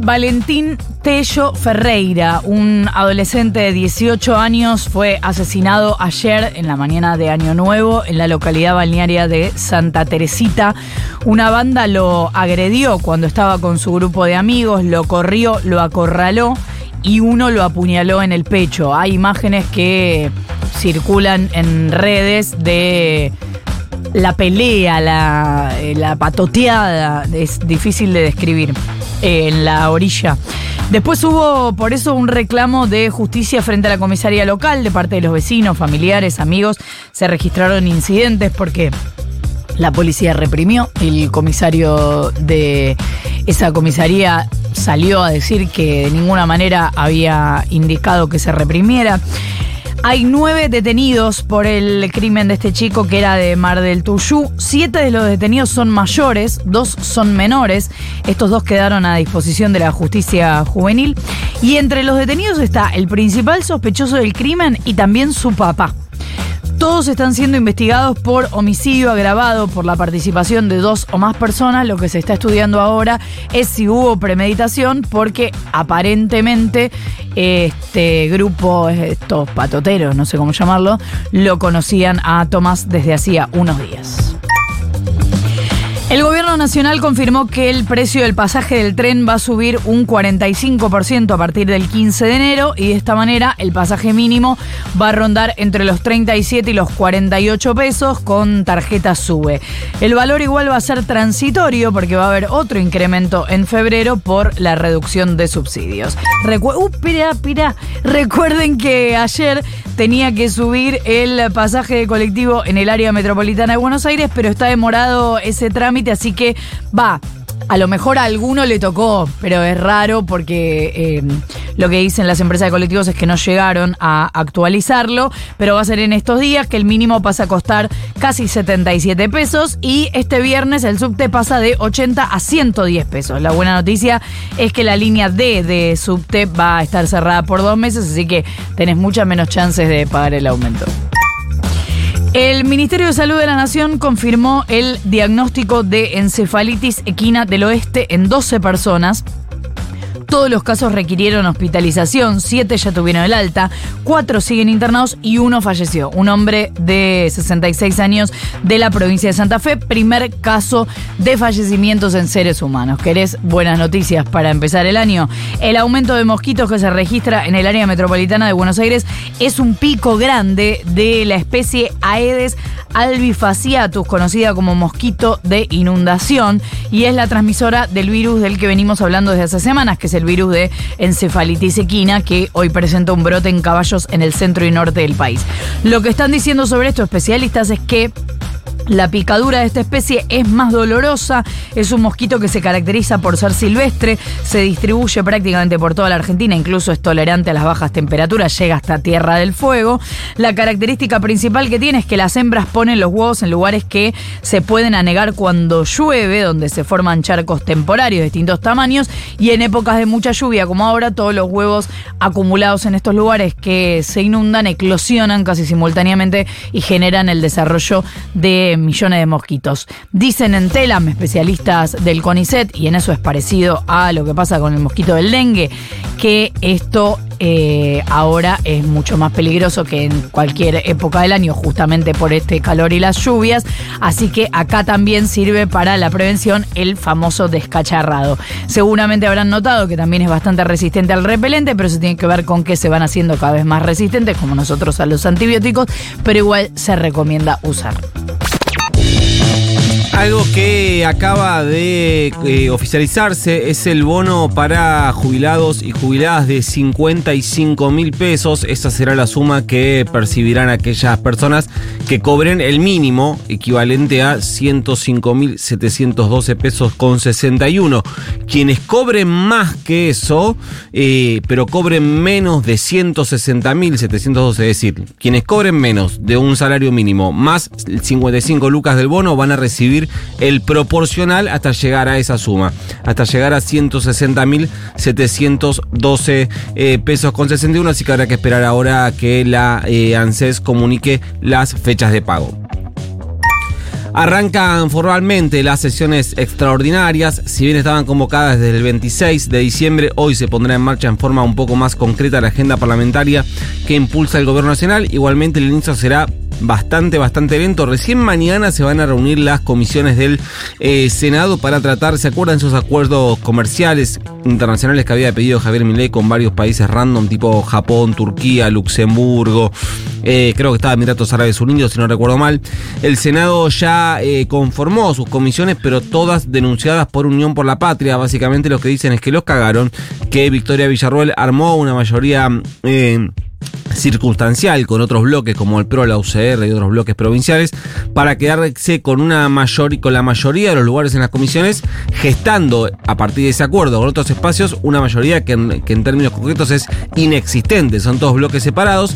Valentín Tello Ferreira, un adolescente de 18 años, fue asesinado ayer en la mañana de Año Nuevo en la localidad balnearia de Santa Teresita. Una banda lo agredió cuando estaba con su grupo de amigos, lo corrió, lo acorraló y uno lo apuñaló en el pecho. Hay imágenes que circulan en redes de la pelea, la, eh, la patoteada, es difícil de describir eh, en la orilla. Después hubo por eso un reclamo de justicia frente a la comisaría local de parte de los vecinos, familiares, amigos. Se registraron incidentes porque la policía reprimió. El comisario de esa comisaría salió a decir que de ninguna manera había indicado que se reprimiera. Hay nueve detenidos por el crimen de este chico que era de Mar del Tuyú. Siete de los detenidos son mayores, dos son menores. Estos dos quedaron a disposición de la justicia juvenil. Y entre los detenidos está el principal sospechoso del crimen y también su papá. Todos están siendo investigados por homicidio agravado por la participación de dos o más personas. Lo que se está estudiando ahora es si hubo premeditación porque aparentemente este grupo, estos patoteros, no sé cómo llamarlo, lo conocían a Tomás desde hacía unos días. Nacional confirmó que el precio del pasaje del tren va a subir un 45% a partir del 15 de enero y de esta manera el pasaje mínimo va a rondar entre los 37 y los 48 pesos con tarjeta SUBE. El valor igual va a ser transitorio porque va a haber otro incremento en febrero por la reducción de subsidios. Recu uh, pira, pira. Recuerden que ayer tenía que subir el pasaje de colectivo en el área metropolitana de Buenos Aires, pero está demorado ese trámite así que va. A lo mejor a alguno le tocó, pero es raro porque eh, lo que dicen las empresas de colectivos es que no llegaron a actualizarlo, pero va a ser en estos días que el mínimo pasa a costar casi 77 pesos y este viernes el subte pasa de 80 a 110 pesos. La buena noticia es que la línea D de subte va a estar cerrada por dos meses, así que tenés muchas menos chances de pagar el aumento. El Ministerio de Salud de la Nación confirmó el diagnóstico de encefalitis equina del oeste en 12 personas. Todos los casos requirieron hospitalización, siete ya tuvieron el alta, cuatro siguen internados y uno falleció. Un hombre de 66 años de la provincia de Santa Fe, primer caso de fallecimientos en seres humanos. ¿Querés buenas noticias para empezar el año? El aumento de mosquitos que se registra en el área metropolitana de Buenos Aires es un pico grande de la especie Aedes albifaciatus, conocida como mosquito de inundación, y es la transmisora del virus del que venimos hablando desde hace semanas, que es virus de encefalitis equina, que hoy presenta un brote en caballos en el centro y norte del país. Lo que están diciendo sobre esto especialistas es que la picadura de esta especie es más dolorosa, es un mosquito que se caracteriza por ser silvestre, se distribuye prácticamente por toda la Argentina, incluso es tolerante a las bajas temperaturas, llega hasta Tierra del Fuego. La característica principal que tiene es que las hembras ponen los huevos en lugares que se pueden anegar cuando llueve, donde se forman charcos temporarios de distintos tamaños, y en épocas de mucha lluvia como ahora, todos los huevos acumulados en estos lugares que se inundan eclosionan casi simultáneamente y generan el desarrollo de millones de mosquitos. Dicen en Telam, especialistas del CONICET, y en eso es parecido a lo que pasa con el mosquito del dengue, que esto eh, ahora es mucho más peligroso que en cualquier época del año, justamente por este calor y las lluvias. Así que acá también sirve para la prevención el famoso descacharrado. Seguramente habrán notado que también es bastante resistente al repelente, pero eso tiene que ver con que se van haciendo cada vez más resistentes, como nosotros a los antibióticos, pero igual se recomienda usar. Algo que acaba de eh, oficializarse es el bono para jubilados y jubiladas de 55 mil pesos. Esa será la suma que percibirán aquellas personas que cobren el mínimo, equivalente a 105 mil 712 pesos con 61. Quienes cobren más que eso, eh, pero cobren menos de 160 mil 712, es decir, quienes cobren menos de un salario mínimo más 55 lucas del bono van a recibir el proporcional hasta llegar a esa suma, hasta llegar a 160.712 eh, pesos con 61, así que habrá que esperar ahora que la eh, ANSES comunique las fechas de pago. Arrancan formalmente las sesiones extraordinarias, si bien estaban convocadas desde el 26 de diciembre, hoy se pondrá en marcha en forma un poco más concreta la agenda parlamentaria que impulsa el gobierno nacional. Igualmente el inicio será bastante, bastante lento. Recién mañana se van a reunir las comisiones del eh, Senado para tratar, ¿se acuerdan esos acuerdos comerciales internacionales que había pedido Javier Milei con varios países random, tipo Japón, Turquía, Luxemburgo? Eh, creo que estaba Emiratos Árabes Unidos, si no recuerdo mal. El Senado ya eh, conformó sus comisiones, pero todas denunciadas por Unión por la Patria. Básicamente lo que dicen es que los cagaron, que Victoria Villarruel armó una mayoría circunstancial con otros bloques como el PRO, la UCR y otros bloques provinciales para quedarse con una mayor con la mayoría de los lugares en las comisiones, gestando a partir de ese acuerdo con otros espacios una mayoría que en, que en términos concretos es inexistente. Son todos bloques separados,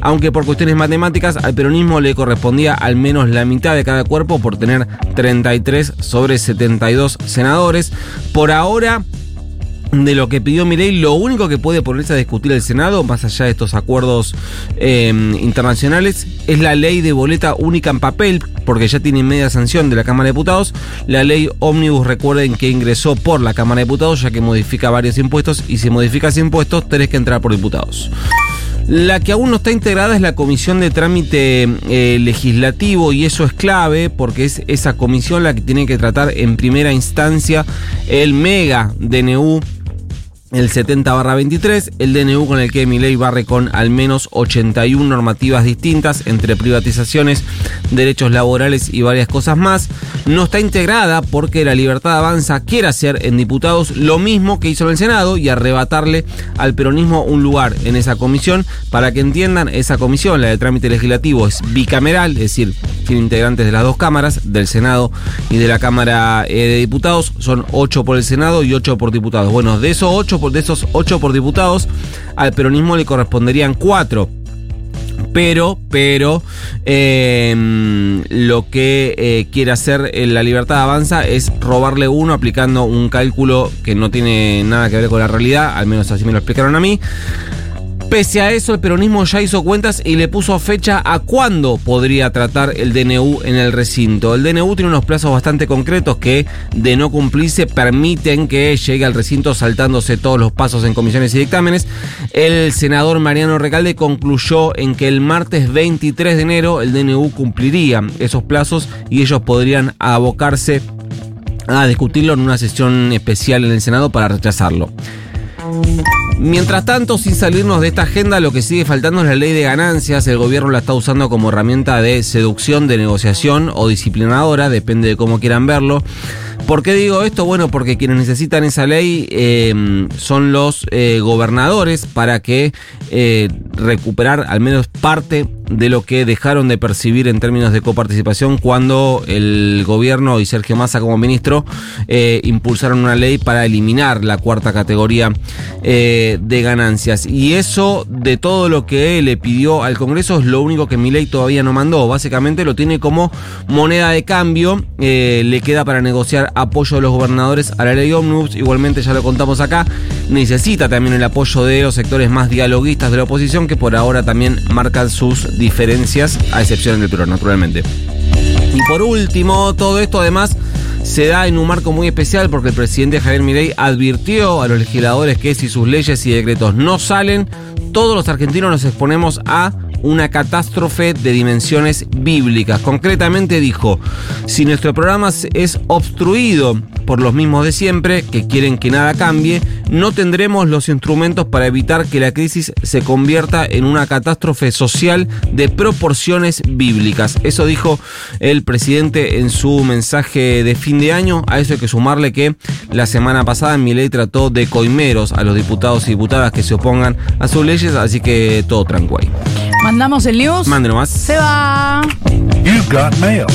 aunque por cuestiones matemáticas al peronismo le correspondía al menos la mitad de cada cuerpo por tener 33 sobre 72 senadores. Por ahora de lo que pidió Milei, lo único que puede ponerse a discutir el Senado, más allá de estos acuerdos eh, internacionales, es la ley de boleta única en papel, porque ya tiene media sanción de la Cámara de Diputados. La ley Omnibus, recuerden que ingresó por la Cámara de Diputados, ya que modifica varios impuestos, y si modificas impuestos, tenés que entrar por diputados. La que aún no está integrada es la comisión de trámite eh, legislativo y eso es clave porque es esa comisión la que tiene que tratar en primera instancia el mega DNU el 70 barra 23, el DNU con el que ley barre con al menos 81 normativas distintas entre privatizaciones, derechos laborales y varias cosas más. No está integrada porque la libertad avanza quiere hacer en diputados lo mismo que hizo en el Senado y arrebatarle al peronismo un lugar en esa comisión. Para que entiendan, esa comisión, la de trámite legislativo, es bicameral, es decir, tiene integrantes de las dos cámaras, del Senado y de la Cámara eh, de Diputados. Son 8 por el Senado y 8 por diputados. Bueno, de esos 8 de esos 8 por diputados, al peronismo le corresponderían 4 pero, pero em, lo que eh, quiere hacer la libertad avanza es robarle uno aplicando un cálculo que no tiene nada que ver con la realidad, al menos así me lo explicaron a mí. Pese a eso, el peronismo ya hizo cuentas y le puso fecha a cuándo podría tratar el DNU en el recinto. El DNU tiene unos plazos bastante concretos que, de no cumplirse, permiten que llegue al recinto saltándose todos los pasos en comisiones y dictámenes. El senador Mariano Recalde concluyó en que el martes 23 de enero el DNU cumpliría esos plazos y ellos podrían abocarse a discutirlo en una sesión especial en el Senado para rechazarlo. Mientras tanto, sin salirnos de esta agenda, lo que sigue faltando es la ley de ganancias. El gobierno la está usando como herramienta de seducción, de negociación o disciplinadora, depende de cómo quieran verlo. ¿Por qué digo esto? Bueno, porque quienes necesitan esa ley eh, son los eh, gobernadores para que eh, recuperar al menos parte de lo que dejaron de percibir en términos de coparticipación cuando el gobierno y Sergio Massa como ministro impulsaron una ley para eliminar la cuarta categoría de ganancias. Y eso de todo lo que le pidió al Congreso es lo único que mi ley todavía no mandó. Básicamente lo tiene como moneda de cambio. le queda para negociar apoyo de los gobernadores a la ley Omnibus, igualmente ya lo contamos acá, necesita también el apoyo de los sectores más dialoguistas de la oposición que por ahora también marcan sus diferencias, a excepción del PRO, naturalmente. Y por último, todo esto además se da en un marco muy especial porque el presidente Javier Milei advirtió a los legisladores que si sus leyes y decretos no salen, todos los argentinos nos exponemos a una catástrofe de dimensiones bíblicas. Concretamente dijo, si nuestro programa es obstruido por los mismos de siempre, que quieren que nada cambie, no tendremos los instrumentos para evitar que la crisis se convierta en una catástrofe social de proporciones bíblicas. Eso dijo el presidente en su mensaje de fin de año. A eso hay que sumarle que la semana pasada ley trató de coimeros a los diputados y diputadas que se opongan a sus leyes, así que todo tranquilo. Mandamos el news. Mande nomás. Se va. You've got mail.